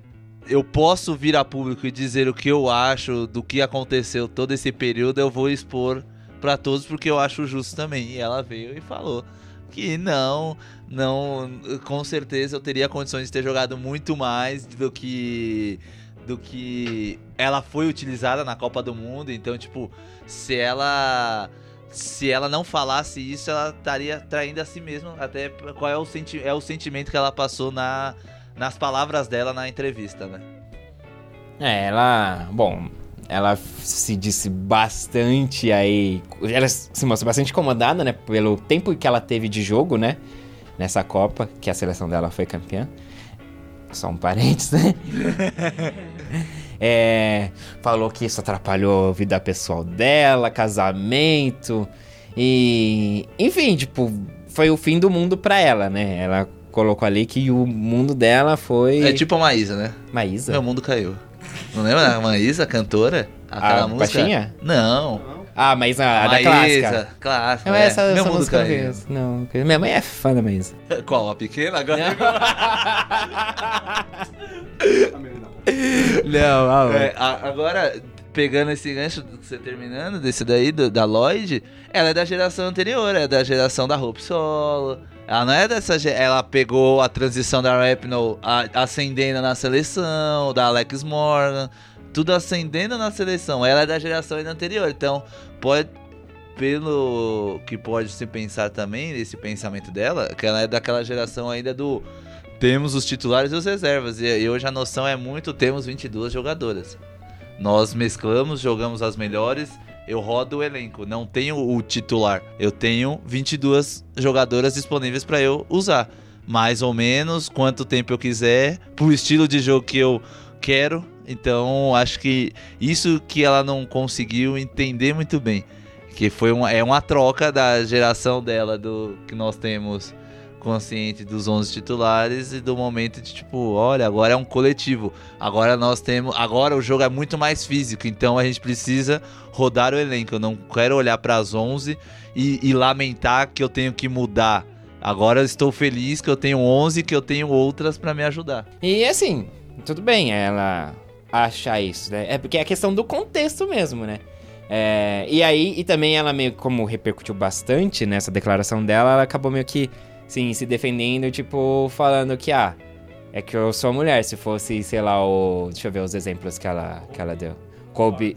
eu posso vir a público e dizer o que eu acho do que aconteceu todo esse período, eu vou expor pra todos porque eu acho justo também. E ela veio e falou que não, não, com certeza eu teria condições de ter jogado muito mais do que do que ela foi utilizada na Copa do Mundo. Então, tipo, se ela se ela não falasse isso, ela estaria traindo a si mesma. Até qual é o, senti é o sentimento que ela passou na, nas palavras dela na entrevista, né? É, ela. Bom, ela se disse bastante aí. Ela se mostrou bastante incomodada, né? Pelo tempo que ela teve de jogo, né? Nessa Copa, que a seleção dela foi campeã. Só um parênteses, né? (laughs) é, falou que isso atrapalhou a vida pessoal dela, casamento. E. Enfim, tipo, foi o fim do mundo pra ela, né? Ela colocou ali que o mundo dela foi. É tipo a Maísa, né? Maísa? Meu mundo caiu. Não lembra da Maísa, cantora? Aquela A música? baixinha? Não. Ah, mas a, a da Maísa, clássica. clássica. Não, é. essa, Meu essa mundo música não caiu. Não, minha mãe é fã da Maísa. (laughs) Qual? A pequena? Agora. Não, (laughs) ah, É, a- agora, pegando esse gancho, do que você terminando, desse daí, do- da Lloyd, ela é da geração anterior, é da geração da Hope Solo. Ela não é dessa. Ela pegou a transição da Rapinoe a- ascendendo na seleção, da Alex Morgan, tudo ascendendo na seleção. Ela é da geração ainda anterior, então pode. Pelo que pode se pensar também, esse pensamento dela, que ela é daquela geração ainda do temos os titulares e os reservas. E hoje a noção é muito, temos 22 jogadoras. Nós mesclamos, jogamos as melhores, eu rodo o elenco. Não tenho o titular, eu tenho 22 jogadoras disponíveis para eu usar. Mais ou menos, quanto tempo eu quiser, pro estilo de jogo que eu quero. Então, acho que isso que ela não conseguiu entender muito bem. Que foi uma, é uma troca da geração dela, do que nós temos consciente dos 11 titulares e do momento de tipo, olha, agora é um coletivo. Agora nós temos, agora o jogo é muito mais físico, então a gente precisa rodar o elenco. Eu não quero olhar para as 11 e, e lamentar que eu tenho que mudar. Agora eu estou feliz que eu tenho 11 que eu tenho outras para me ajudar. E assim, tudo bem ela achar isso, né? É porque é questão do contexto mesmo, né? É, e aí, e também ela meio como repercutiu bastante nessa declaração dela, ela acabou meio que, sim, se defendendo, tipo, falando que, ah, é que eu sou mulher, se fosse, sei lá, o... Deixa eu ver os exemplos que ela, que ela deu. Kobe...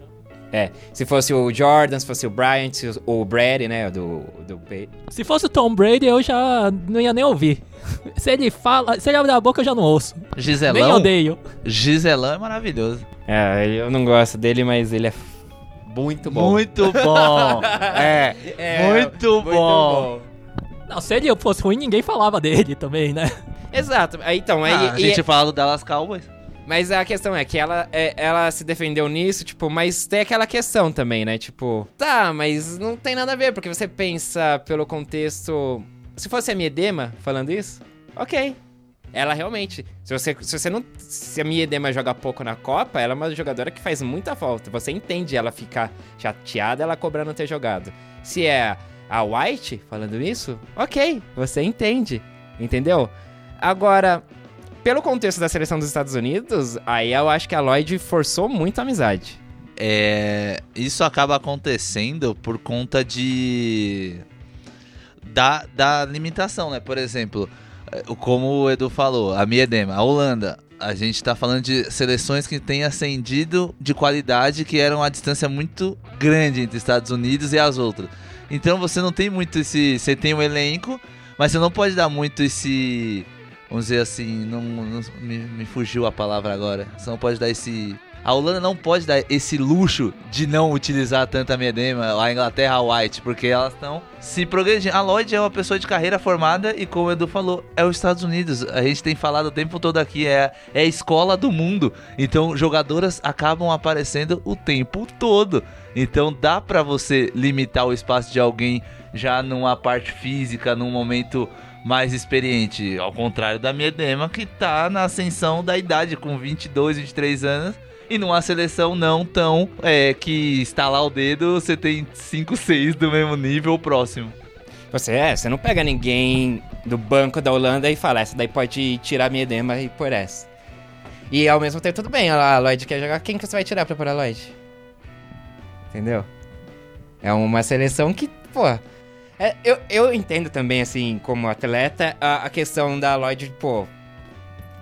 É, se fosse o Jordan, se fosse o Bryant, se o Brady, né, do... do Se fosse o Tom Brady, eu já não ia nem ouvir. (laughs) Se ele fala, se ele abre a boca, eu já não ouço. Nem Giselão, odeio. Giselão é maravilhoso. É, eu não gosto dele, mas ele é muito bom. Muito bom. (laughs) é, muito, bom. Não, se ele fosse ruim, ninguém falava dele também, né? Exato. Então, aí, Ah, a e- gente fala do Dallas Cowboys. mas a questão é que ela, é, ela se defendeu nisso, tipo, mas tem aquela questão também, né? Tipo, tá, mas não tem nada a ver, porque você pensa pelo contexto. Se fosse a Miedema falando isso, ok. Ela realmente. Se você, se você não. Se a Miedema joga pouco na Copa, ela é uma jogadora que faz muita falta. Você entende ela ficar chateada, ela cobrar não ter jogado. Se é a White falando isso, ok, você entende. Entendeu? Agora, pelo contexto da seleção dos Estados Unidos, aí eu acho que a Lloyd forçou muito a amizade. É, isso acaba acontecendo por conta de da, da limitação, né? Por exemplo, eh, como o Edu falou, a Miedema, a Holanda, a gente tá falando de seleções que têm ascendido de qualidade que eram uma distância muito grande entre Estados Unidos e as outras. Então você não tem muito esse, você tem um elenco, mas você não pode dar muito esse, vamos dizer assim, não, não- me, me fugiu a palavra agora. Você não pode dar esse a Holanda não pode dar esse luxo de não utilizar tanta Medema, a Inglaterra, a White, porque elas estão se progredindo. A Lloyd é uma pessoa de carreira formada e, como o Edu falou, é os Estados Unidos. A gente tem falado o tempo todo aqui, é, é a escola do mundo. Então, jogadoras acabam aparecendo o tempo todo. Então, dá pra você limitar o espaço de alguém já numa parte física, num momento mais experiente. Ao contrário da Medema, que tá na ascensão da idade, com 22, 23 anos. E numa seleção não tão é, que estalar o dedo, você tem 5, 6 do mesmo nível próximo. Você é, você não pega ninguém do banco da Holanda e fala, essa daí pode tirar minha edema e pôr essa. E ao mesmo tempo, tudo bem, a Lloyd quer jogar, quem que você vai tirar pra pôr a Lloyd? Entendeu? É uma seleção que, pô... É, eu, eu entendo também, assim, como atleta, a, a questão da Lloyd, pô,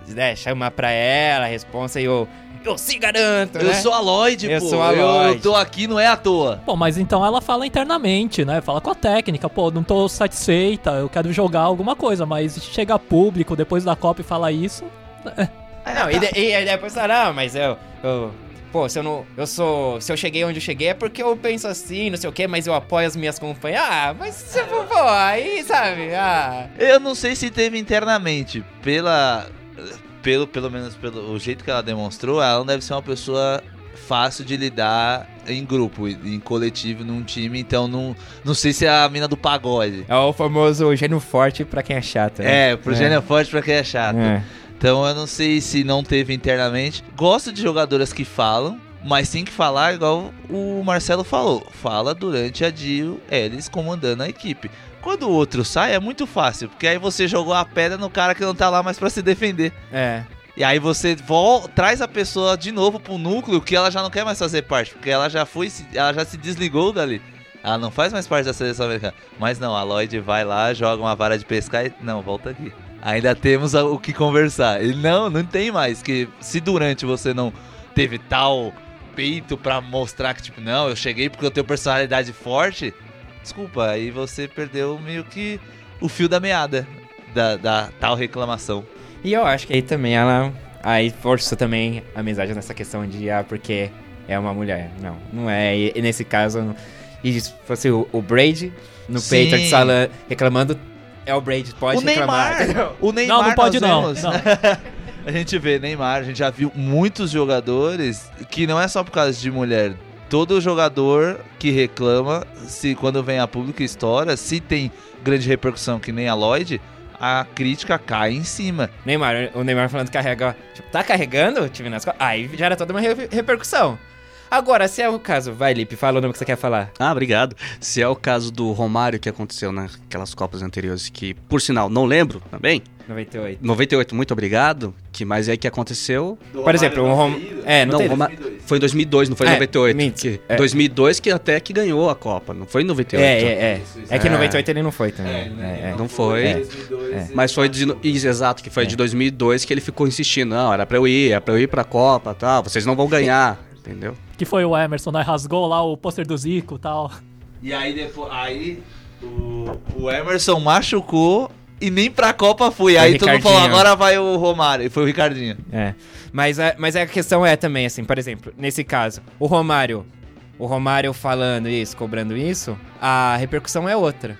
né, chamar pra ela a responsa e eu, eu se garanto, Eu né? sou a Lloyd, Eu pô. sou a eu, Lloyd. eu tô aqui, não é à toa. Pô, mas então ela fala internamente, né? Fala com a técnica, pô, não tô satisfeita, eu quero jogar alguma coisa, mas chega público depois da Copa e fala isso. (laughs) Não, e, de- e aí depois fala, não, mas eu, eu. Pô, se eu não. Eu sou. Se eu cheguei onde eu cheguei é porque eu penso assim, não sei o quê, mas eu apoio as minhas companhias. Ah, mas tipo, pô, aí, sabe? Ah. Eu não sei se teve internamente. Pela. Pelo, pelo menos pelo o jeito que ela demonstrou, ela não deve ser uma pessoa fácil de lidar em grupo, em coletivo, num time. Então não, não sei se é a mina do pagode. É o famoso gênio forte pra quem é chato. né? É, pro gênio forte pra quem é chato. É. Então eu não sei se não teve internamente. Gosto de jogadoras que falam, mas tem que falar igual o Marcelo falou. Fala durante a Dio Ellis comandando a equipe. Quando o outro sai é muito fácil, porque aí você jogou a pedra no cara que não tá lá mais pra se defender. É. E aí você vol traz a pessoa de novo pro núcleo que ela já não quer mais fazer parte, porque ela já foi, se- ela já se desligou dali. Ela não faz mais parte da seleção americana. Mas não, a Lloyd vai lá, joga uma vara de pescar e. Não, volta aqui. Ainda temos o que conversar. E não, não tem mais. Que se durante você não teve tal peito pra mostrar que, tipo, não, eu cheguei porque eu tenho personalidade forte. Desculpa, aí você perdeu meio que o fio da meada da, da tal reclamação. E eu acho que aí também ela. Aí forçou também a amizade nessa questão de, ah, porque é uma mulher. Não, não é. E, e nesse caso. não- E se fosse o, o Brady no Sim. Patriots fala- reclamando, é o Brady, pode o reclamar. Neymar, (laughs) o Neymar não, não pode não. não. (laughs) A gente vê Neymar, a gente já viu muitos jogadores que não é só por causa de mulher. Todo jogador que reclama, se quando vem a público estoura, se tem grande repercussão que nem a Lloyd, a crítica cai em cima. Neymar, o Neymar falando que carrega. Tipo, tá carregando o time nas costas? Aí gera toda uma re- repercussão. Agora, se é o caso, vai, Lipe, fala o nome que você quer falar. Ah, obrigado. Se é o caso do Romário que aconteceu naquelas Copas anteriores, que, por sinal, não lembro também. 98. 98, muito obrigado. Que mais é que aconteceu? Por exemplo, o Rom... É, não, Não. Roma- foi em 2002, não foi em É, 98. minto, Que- é. 2002 que até que ganhou a Copa, não foi em 98. É, é, é. É que em É. 98 ele não foi também. É, é. Não foi. É. Mas foi de, isso, exato, que foi É. de 2002 que ele ficou insistindo. Não, era pra eu ir, era pra eu ir pra Copa, tal. Vocês não vão ganhar, entendeu? Que foi o Emerson, né? Rasgou lá o pôster do Zico e tal. E aí depois. Aí o, o Emerson machucou e nem pra Copa foi. Aí todo mundo falou, agora vai o Romário. E foi o Ricardinho. É. Mas, a, mas a questão é também, assim, por exemplo, nesse caso, o Romário. O Romário falando isso, cobrando isso, a repercussão é outra.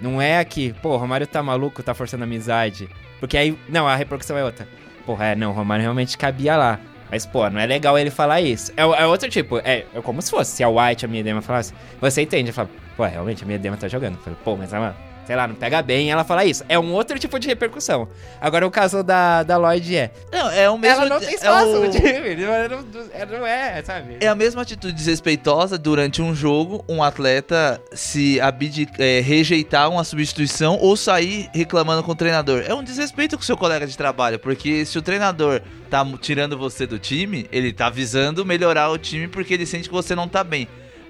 Não é aqui, pô, o Romário tá maluco, tá forçando amizade. Porque aí, não, a repercussão é outra. Porra, é, não, o Romário realmente cabia lá. Mas, pô, não é legal ele falar isso. É, é outro tipo, é, é como se fosse, se a White, a Miedema falasse, você entende? Fala, pô, realmente a Miedema tá jogando. Fala, pô, mas ela, sei lá, não pega bem ela fala isso. É um outro tipo de repercussão. Agora o caso da, da Lloyd é, Não, é o mesmo. ela não tem é espaço o- no time. Ela não, não é, sabe? É a mesma atitude desrespeitosa durante um jogo, um atleta se abdi- é, rejeitar uma substituição ou sair reclamando com o treinador. É um desrespeito com o seu colega de trabalho, porque se o treinador tá tirando você do time, ele tá visando melhorar o time porque ele sente que você não tá bem.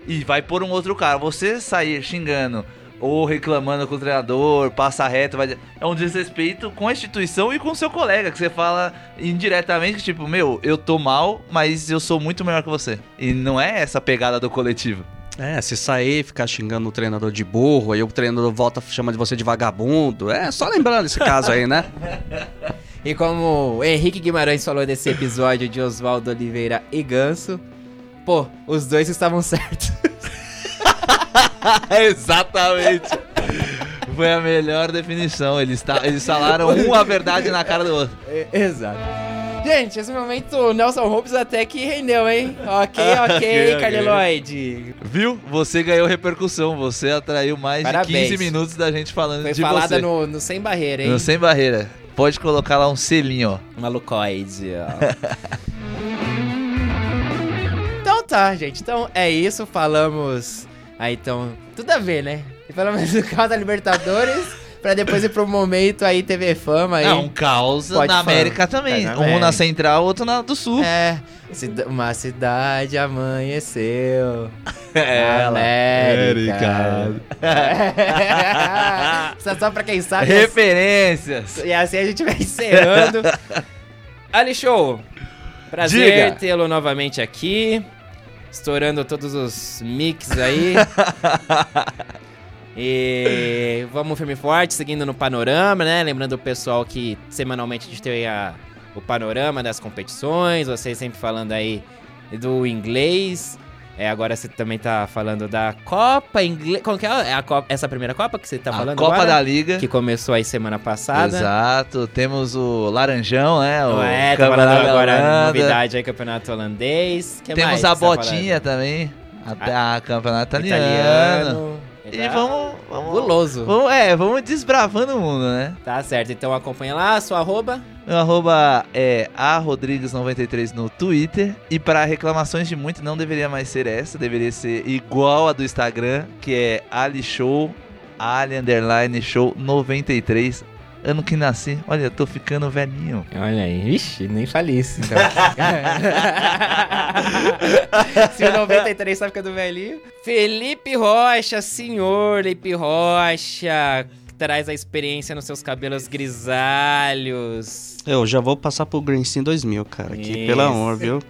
E vai por um outro cara. Você sair xingando ou reclamando com o treinador, passa reto, vai... é um desrespeito com a instituição e com o seu colega, que você fala indiretamente, tipo, meu, eu tô mal, mas eu sou muito melhor que você. E não é essa pegada do coletivo. É, se sair, ficar xingando o treinador de burro, aí o treinador volta chama de você de vagabundo. É, só lembrando esse caso aí, né? E como o Henrique Guimarães falou desse episódio de Oswaldo Oliveira e Ganso, pô, os dois estavam certos. (laughs) Exatamente. Foi a melhor definição. Eles, ta- eles falaram um a verdade na cara do outro. Exato. Gente, esse momento o Nelson Rubens até que rendeu, hein? Ok, (laughs) ok, Ok, ok. Carliloide. Viu? Você ganhou repercussão. Você atraiu mais Parabéns. de 15 minutos da gente falando Foi de falada você. no, no Sem Barreira, hein? No Sem Barreira. Pode colocar lá um selinho, ó. Malucoide, ó. (laughs) então tá, gente. Então é isso. Falamos. Aí então. Tudo a ver, né? E Falamos do caso da Libertadores. pra depois ir pro momento aí TV Fama aí. É um caos na falar. América também. É, na um na América. central, outro na do sul. É. uma cidade amanheceu. (laughs) É, América. (laughs) Só, só pra quem sabe. Referências. E assim a gente vai encerrando. (laughs) Ali Show, prazer tê-lo novamente aqui. Estourando todos os mix aí. (laughs) e vamos firme e forte, seguindo no panorama, né? Lembrando o pessoal que semanalmente a gente tem a, o panorama das competições. Vocês sempre falando aí do inglês. É, agora você também tá falando da Copa Inglês. Como que é? É a Copa, essa primeira Copa que você tá a falando Copa agora? da Liga. Que começou aí semana passada. Exato. Temos o Laranjão, né? O é, tá Campeonato falando agora novidade aí, campeonato holandês. Que Temos a tá botinha também. A, a campeonato falando? italiano. E vamos, vamos, Guloso. vamos. É, vamos desbravando o mundo, né? Tá certo, então acompanha lá, sua arroba. Meu arroba é a Rodrigues93 no Twitter. E para reclamações de muito, não deveria mais ser essa. Deveria ser igual a do Instagram, que é Ali Show, Ali Underline Show 93. Ano que nasci. Olha, eu tô ficando velhinho. Olha aí, ixi, nem falei isso. Então. Se o 93 tá ficando velhinho. Felipe Rocha, senhor Felipe Rocha. Traz a experiência nos seus cabelos grisalhos. Eu já vou passar pro Green Sim 2000, cara. Aqui, pelo amor, viu?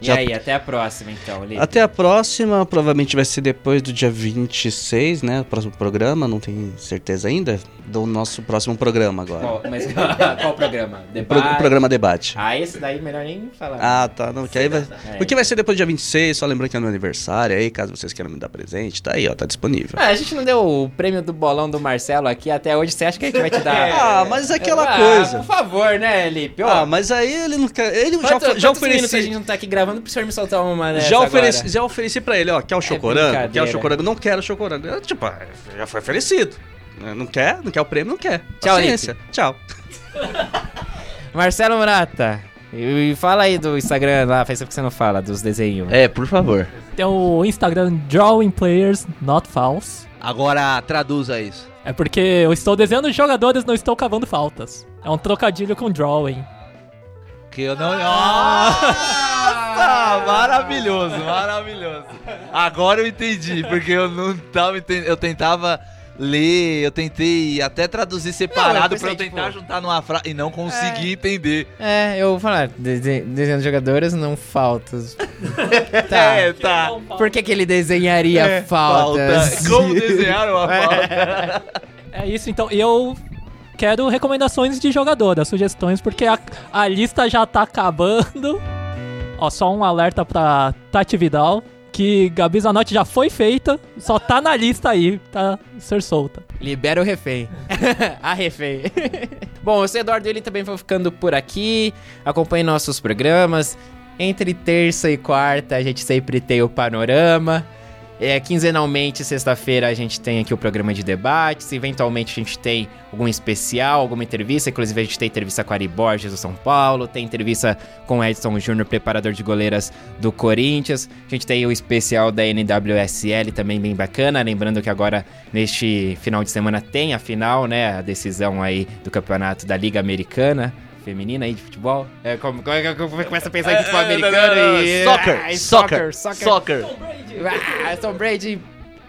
E Já- aí, até a próxima então, Lipe. Até a próxima, provavelmente vai ser depois do dia 26, né? O próximo programa, não tenho certeza ainda. Do nosso próximo programa agora. Qual, mas, (laughs) qual programa? Pro- Debate? programa Debate. Ah, esse daí melhor nem falar. Ah, tá. Não, que aí vai... (laughs) É. Porque vai ser depois do dia 26, só lembrando que é meu aniversário aí, caso vocês queiram me dar presente, tá aí, ó, tá disponível. Ah, a gente não deu o prêmio do bolão do Marcelo aqui até hoje. Você acha que a gente vai te dar? (laughs) Ah, mas é aquela Ah, coisa. Por favor, né, Lipe? Ó, Ah, mas aí ele não quer. Ele já, quanto- já quantos minutos a ofereci. gente não tá aqui gravando pro senhor me soltar uma nessa Já ofereci, agora? já ofereci pra ele, ó, quer o chocorango? Quer o chocorango? Não quero o chocorango. Eu, Tipo, já foi oferecido. Não quer? Não quer o prêmio? Não quer. Tchau, Paciência. Tchau. (laughs) Marcelo Murata. E fala aí do Instagram lá, faz tempo que você não fala, dos desenhos. É, por favor. Tem o Instagram Drawing Players Not Fouls. Agora traduza isso. É porque eu estou desenhando jogadores, não estou cavando faltas. É um trocadilho com drawing. Que eu não. (laughs) Nossa! Maravilhoso, maravilhoso. Agora eu entendi, porque eu não tava entendendo. Eu tentava ler, eu tentei até traduzir separado pensei, pra eu tentar tipo- juntar numa frase e não consegui entender. É, eu vou falar, dese- desenhando jogadores não faltas. (laughs) tá. É, tá. Por que, que ele desenharia É, faltas? falta. Como (laughs) desenhar uma falta? É isso, então. Eu quero recomendações de jogadoras, sugestões, porque a, a lista já tá acabando. Ó, só um alerta pra Tati Vidal, que Gabi Zanotti já foi feita, só tá na lista aí, tá ser solta. Libera o refém. (laughs) a refém. (laughs) Bom, eu Eduardo ele também vou ficando por aqui. Acompanhe nossos programas. Entre terça e quarta a gente sempre tem o panorama. É, quinzenalmente, sexta-feira, a gente tem aqui o programa de debates. Eventualmente, a gente tem algum especial, alguma entrevista. Inclusive, a gente tem entrevista com Ari Borges do São Paulo. Tem entrevista com Edson Júnior, preparador de goleiras do Corinthians. A gente tem o especial da NWSL também bem bacana. Lembrando que agora, neste final de semana, tem a final, né? A decisão aí do campeonato da Liga Americana. Feminina aí de futebol. É, como, como, é que eu começo a pensar em futebol americano e. Soccer, Ah, soccer, soccer. soccer. Ah, Tom Brady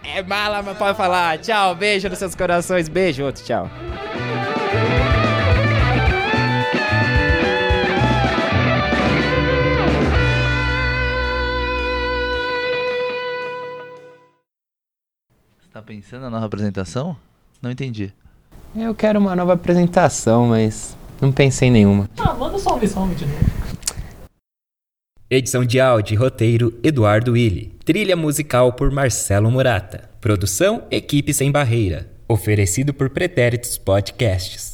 é mala, mas pode falar. Tchau, beijo nos seus corações. Beijo, outro, tchau. Você tá pensando na nova apresentação? Não entendi. Eu quero uma nova apresentação, mas não pensei em nenhuma. Ah, manda só um some de novo. Edição de áudio e roteiro Eduardo Willi. Trilha musical por Marcelo Murata. Produção Equipe Sem Barreira. Oferecido por Pretéritos Podcasts.